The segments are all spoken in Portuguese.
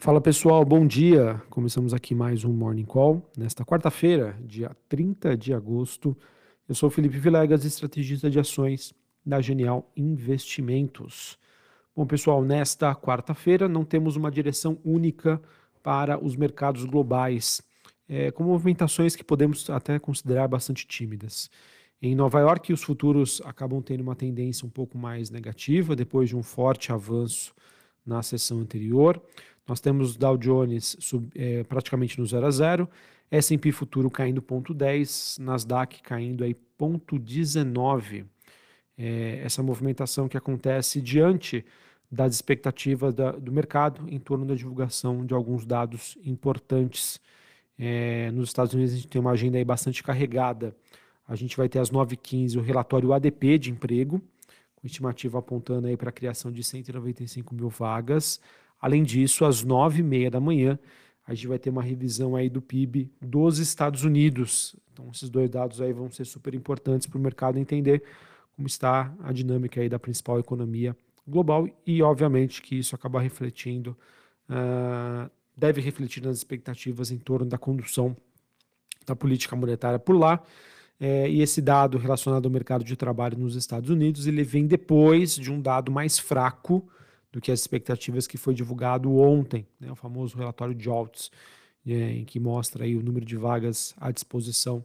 Fala pessoal, bom dia. Começamos aqui mais um Morning Call. Nesta quarta-feira, dia 30 de agosto, eu sou Felipe Vilegas, estrategista de ações da Genial Investimentos. Bom, pessoal, nesta quarta-feira não temos uma direção única para os mercados globais, é, com movimentações que podemos até considerar bastante tímidas. Em Nova York, os futuros acabam tendo uma tendência um pouco mais negativa depois de um forte avanço na sessão anterior. Nós temos Dow Jones sub, é, praticamente no 0 a 0, S&P futuro caindo 0,10, Nasdaq caindo aí 0,19. É, essa movimentação que acontece diante das expectativas da, do mercado em torno da divulgação de alguns dados importantes. É, nos Estados Unidos a gente tem uma agenda aí bastante carregada. A gente vai ter às 9h15 o relatório ADP de emprego, com estimativa apontando aí para a criação de 195 mil vagas. Além disso, às nove e meia da manhã, a gente vai ter uma revisão aí do PIB dos Estados Unidos. Então, esses dois dados aí vão ser super importantes para o mercado entender como está a dinâmica aí da principal economia global e, obviamente, que isso acaba refletindo, uh, deve refletir nas expectativas em torno da condução da política monetária por lá. É, e esse dado relacionado ao mercado de trabalho nos Estados Unidos, ele vem depois de um dado mais fraco do que as expectativas que foi divulgado ontem, né, o famoso relatório JOLTS, é, em que mostra aí o número de vagas à disposição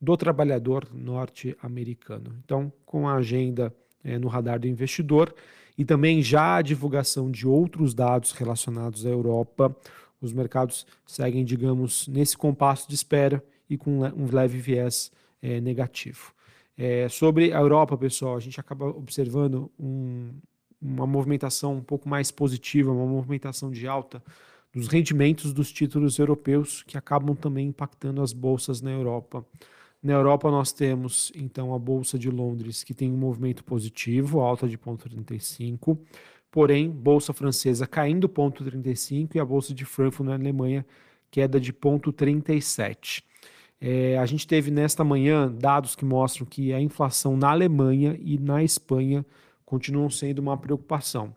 do trabalhador norte-americano. Então, com a agenda é, no radar do investidor e também já a divulgação de outros dados relacionados à Europa, os mercados seguem, digamos, nesse compasso de espera e com um leve viés é, negativo. É, sobre a Europa, pessoal, a gente acaba observando um, uma movimentação um pouco mais positiva, uma movimentação de alta dos rendimentos dos títulos europeus que acabam também impactando as bolsas na Europa. Na Europa nós temos então a bolsa de Londres que tem um movimento positivo, alta de 0,35, porém bolsa francesa caindo 0,35 e a bolsa de Frankfurt na Alemanha queda de 0,37. É, a gente teve nesta manhã dados que mostram que a inflação na Alemanha e na Espanha continuam sendo uma preocupação.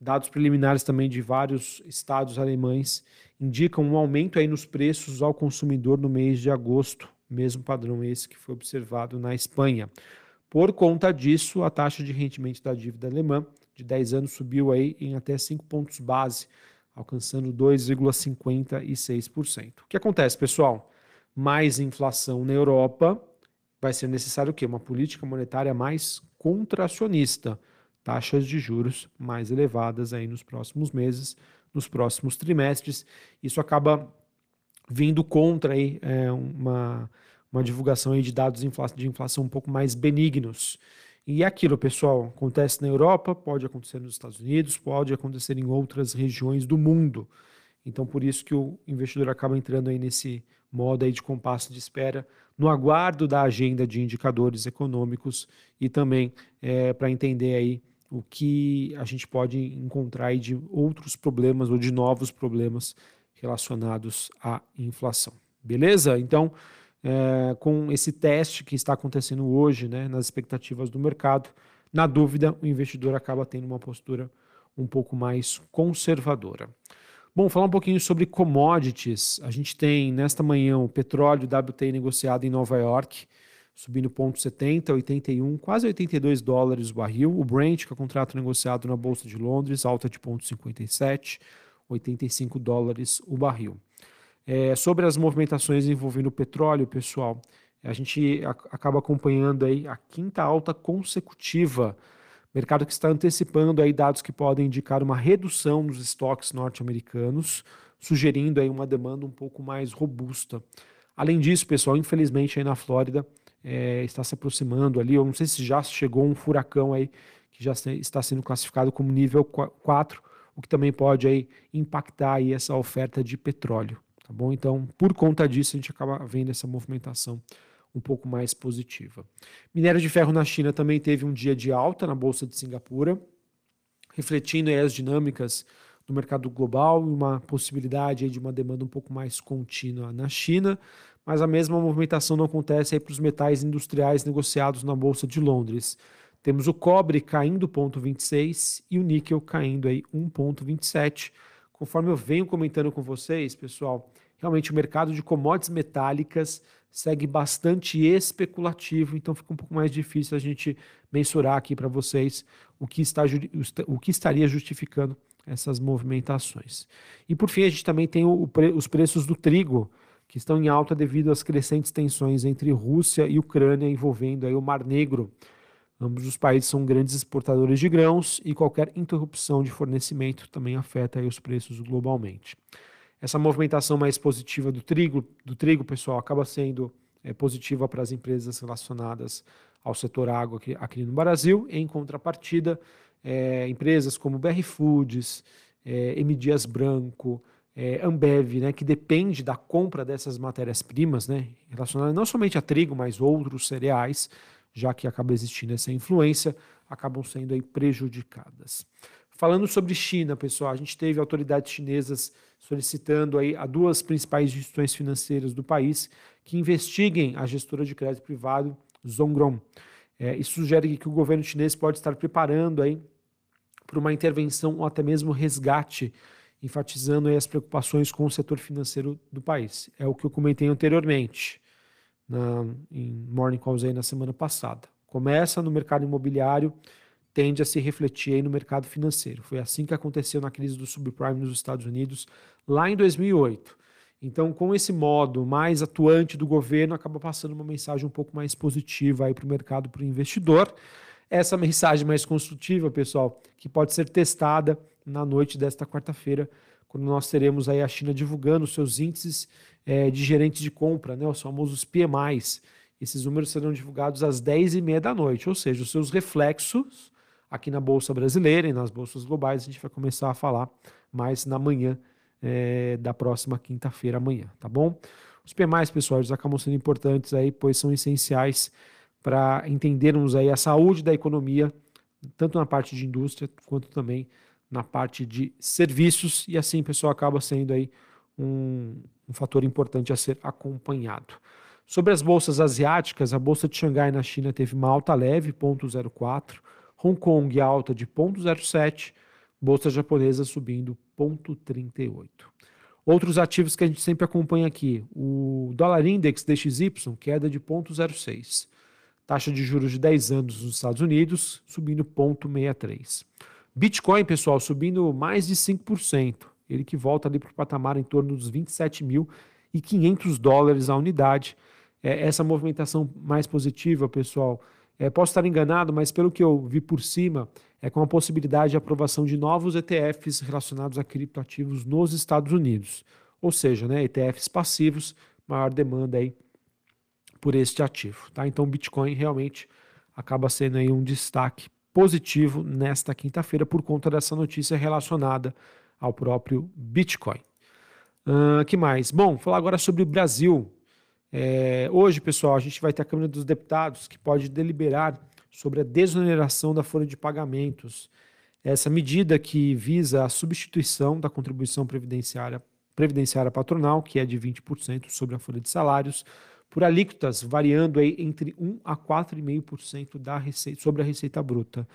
Dados preliminares também de vários estados alemães indicam um aumento aí nos preços ao consumidor no mês de agosto, mesmo padrão esse que foi observado na Espanha. Por conta disso, a taxa de rendimento da dívida alemã de 10 anos subiu aí em até 5 pontos base, alcançando 2,56%. O que acontece, pessoal? Mais inflação na Europa, vai ser necessário o quê? Uma política monetária mais contracionista, taxas de juros mais elevadas aí nos próximos meses, nos próximos trimestres. Isso acaba vindo contra aí, é, uma, uma divulgação aí de dados de inflação, um pouco mais benignos. E é aquilo, pessoal, acontece na Europa, pode acontecer nos Estados Unidos, pode acontecer em outras regiões do mundo. Então, por isso que o investidor acaba entrando aí nesse modo aí de compasso de espera no aguardo da agenda de indicadores econômicos e também é, para entender aí o que a gente pode encontrar aí de outros problemas ou de novos problemas relacionados à inflação. Beleza? Então, é, com esse teste que está acontecendo hoje, né, nas expectativas do mercado, na dúvida, o investidor acaba tendo uma postura um pouco mais conservadora. Bom, falar um pouquinho sobre commodities. A gente tem nesta manhã o petróleo WTI negociado em Nova York, subindo 0,70, 81, quase 82 dólares o barril. O Brent, que é contrato negociado na Bolsa de Londres, alta de 0,57, 85 dólares o barril. É, sobre as movimentações envolvendo o petróleo, pessoal, a gente acaba acompanhando aí a quinta alta consecutiva Mercado que está antecipando aí dados que podem indicar uma redução nos estoques norte-americanos, sugerindo aí uma demanda um pouco mais robusta. Além disso, pessoal, infelizmente aí na Flórida é, está se aproximando ali, eu não sei se já chegou um furacão aí que já está sendo classificado como nível 4, o que também pode aí impactar aí essa oferta de petróleo, tá bom? Então, por conta disso, a gente acaba vendo essa movimentação um pouco mais positiva. Minério de ferro na China também teve um dia de alta na Bolsa de Singapura, refletindo as dinâmicas do mercado global e uma possibilidade de uma demanda um pouco mais contínua na China, mas a mesma movimentação não acontece para os metais industriais negociados na Bolsa de Londres. Temos o cobre caindo 0,26 e o níquel caindo aí 1,27, conforme eu venho comentando com vocês, pessoal, realmente o mercado de commodities metálicas segue bastante especulativo, então fica um pouco mais difícil a gente mensurar aqui para vocês o que, está, o que estaria justificando essas movimentações. E por fim, a gente também tem o, os preços do trigo, que estão em alta devido às crescentes tensões entre Rússia e Ucrânia envolvendo aí o Mar Negro. Ambos os países são grandes exportadores de grãos e qualquer interrupção de fornecimento também afeta os preços globalmente. Essa movimentação mais positiva do trigo, do trigo pessoal, acaba sendo é, positiva para as empresas relacionadas ao setor água aqui, aqui no Brasil. Em contrapartida, é, empresas como BR Foods, é, M. Dias Branco, é, Ambev, né, que depende da compra dessas matérias-primas, né, relacionadas não somente a trigo, mas outros cereais, já que acaba existindo essa influência, acabam sendo aí prejudicadas. Falando sobre China, pessoal, a gente teve autoridades chinesas solicitando aí a duas principais instituições financeiras do país que investiguem a gestora de crédito privado Zhongron. É, isso sugere que o governo chinês pode estar preparando aí para uma intervenção ou até mesmo resgate enfatizando as preocupações com o setor financeiro do país. É o que eu comentei anteriormente, na, em Morning Calls aí na semana passada. Começa no mercado imobiliário, tende a se refletir no mercado financeiro. Foi assim que aconteceu na crise do subprime nos Estados Unidos, lá em 2008. Então, com esse modo mais atuante do governo, acaba passando uma mensagem um pouco mais positiva para o mercado, para o investidor. Essa mensagem mais construtiva, pessoal, que pode ser testada na noite desta quarta-feira, quando nós teremos aí a China divulgando seus índices é, de gerentes de compra, né, os famosos PMIs. Esses números serão divulgados às 10h30 da noite, ou seja, os seus reflexos aqui na Bolsa Brasileira e nas bolsas globais, a gente vai começar a falar mais na manhã é, da próxima quinta-feira amanhã, tá bom? Os PMIs, pessoal, eles acabam sendo importantes aí, pois são essenciais para entendermos aí a saúde da economia, tanto na parte de indústria quanto também na parte de serviços e assim, pessoal, acaba sendo aí um, um fator importante a ser acompanhado. Sobre as bolsas asiáticas, a bolsa de Xangai na China teve uma alta leve, 0,04, Hong Kong alta de 0,07, bolsa japonesa subindo 0,38. Outros ativos que a gente sempre acompanha aqui, o dólar index DXY, queda de 0,06. Taxa de juros de 10 anos nos Estados Unidos, subindo 0,63. Bitcoin, pessoal, subindo mais de 5%. Ele que volta ali para o patamar em torno dos 27.500 dólares a unidade. É, essa movimentação mais positiva, pessoal, é, posso estar enganado, mas pelo que eu vi por cima, é com a possibilidade de aprovação de novos ETFs relacionados a criptoativos nos Estados Unidos. Ou seja, né, ETFs passivos, maior demanda aí por este ativo. Tá? Então, o Bitcoin realmente acaba sendo aí um destaque positivo nesta quinta-feira por conta dessa notícia relacionada ao próprio Bitcoin. Uh, que mais? Bom, falar agora sobre o Brasil. É, hoje, pessoal, a gente vai ter a Câmara dos Deputados que pode deliberar sobre a desoneração da folha de pagamentos. Essa medida que visa a substituição da contribuição previdenciária, previdenciária patronal, que é de 20% sobre a folha de salários, por alíquotas variando aí entre 1 a 4,5% da receita sobre a receita bruta.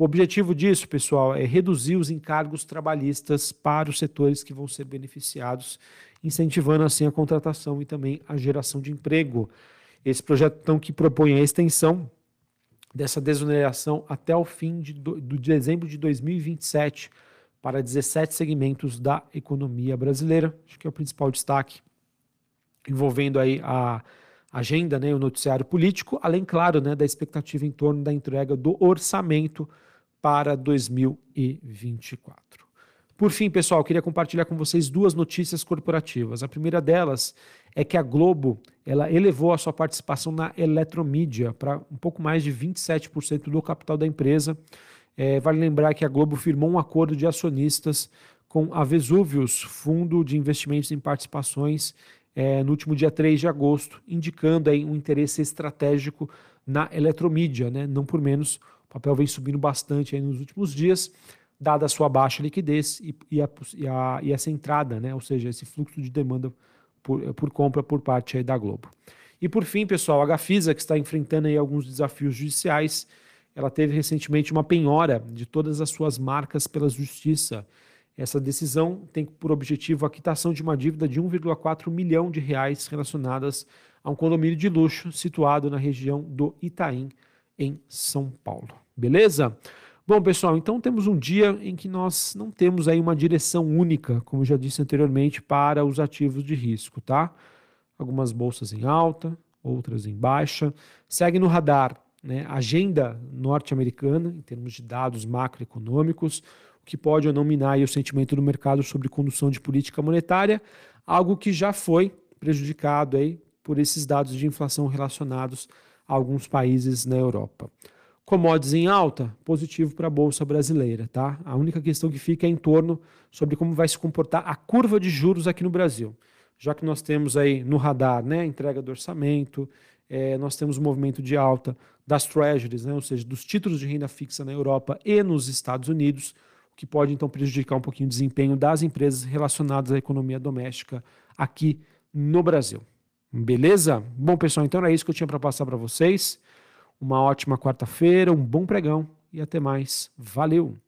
O objetivo disso, pessoal, é reduzir os encargos trabalhistas para os setores que vão ser beneficiados, incentivando assim a contratação e também a geração de emprego. Esse projeto então que propõe a extensão dessa desoneração até o fim de, do, de dezembro de 2027 para 17 segmentos da economia brasileira. Acho que é o principal destaque envolvendo aí a agenda, né, o noticiário político, além, claro, né, da expectativa em torno da entrega do orçamento para 2024. Por fim, pessoal, queria compartilhar com vocês duas notícias corporativas. A primeira delas é que a Globo ela elevou a sua participação na eletromídia para um pouco mais de 27% do capital da empresa. É, vale lembrar que a Globo firmou um acordo de acionistas com a Vesuvius, fundo de investimentos em participações é, no último dia 3 de agosto, indicando aí um interesse estratégico na eletromídia, né? não por menos, o papel vem subindo bastante nos últimos dias, dada a sua baixa liquidez e, e, a, e, a, e essa entrada, né? ou seja, esse fluxo de demanda por, por compra por parte da Globo. E por fim, pessoal, a Gafisa, que está enfrentando aí alguns desafios judiciais, ela teve recentemente uma penhora de todas as suas marcas pela justiça. Essa decisão tem por objetivo a quitação de uma dívida de 1,4 milhão de reais relacionadas a um condomínio de luxo situado na região do Itaim, em São Paulo. Beleza? Bom, pessoal, então temos um dia em que nós não temos aí uma direção única, como já disse anteriormente, para os ativos de risco, tá? Algumas bolsas em alta, outras em baixa. Segue no radar né, agenda norte-americana, em termos de dados macroeconômicos, o que pode ou não minar o sentimento do mercado sobre condução de política monetária, algo que já foi prejudicado aí por esses dados de inflação relacionados alguns países na Europa. Commodities em alta, positivo para a bolsa brasileira, tá? A única questão que fica é em torno sobre como vai se comportar a curva de juros aqui no Brasil. Já que nós temos aí no radar, né, entrega do orçamento, é, nós temos um movimento de alta das treasuries, né, ou seja, dos títulos de renda fixa na Europa e nos Estados Unidos, que pode então prejudicar um pouquinho o desempenho das empresas relacionadas à economia doméstica aqui no Brasil. Beleza? Bom, pessoal, então era isso que eu tinha para passar para vocês. Uma ótima quarta-feira, um bom pregão e até mais. Valeu!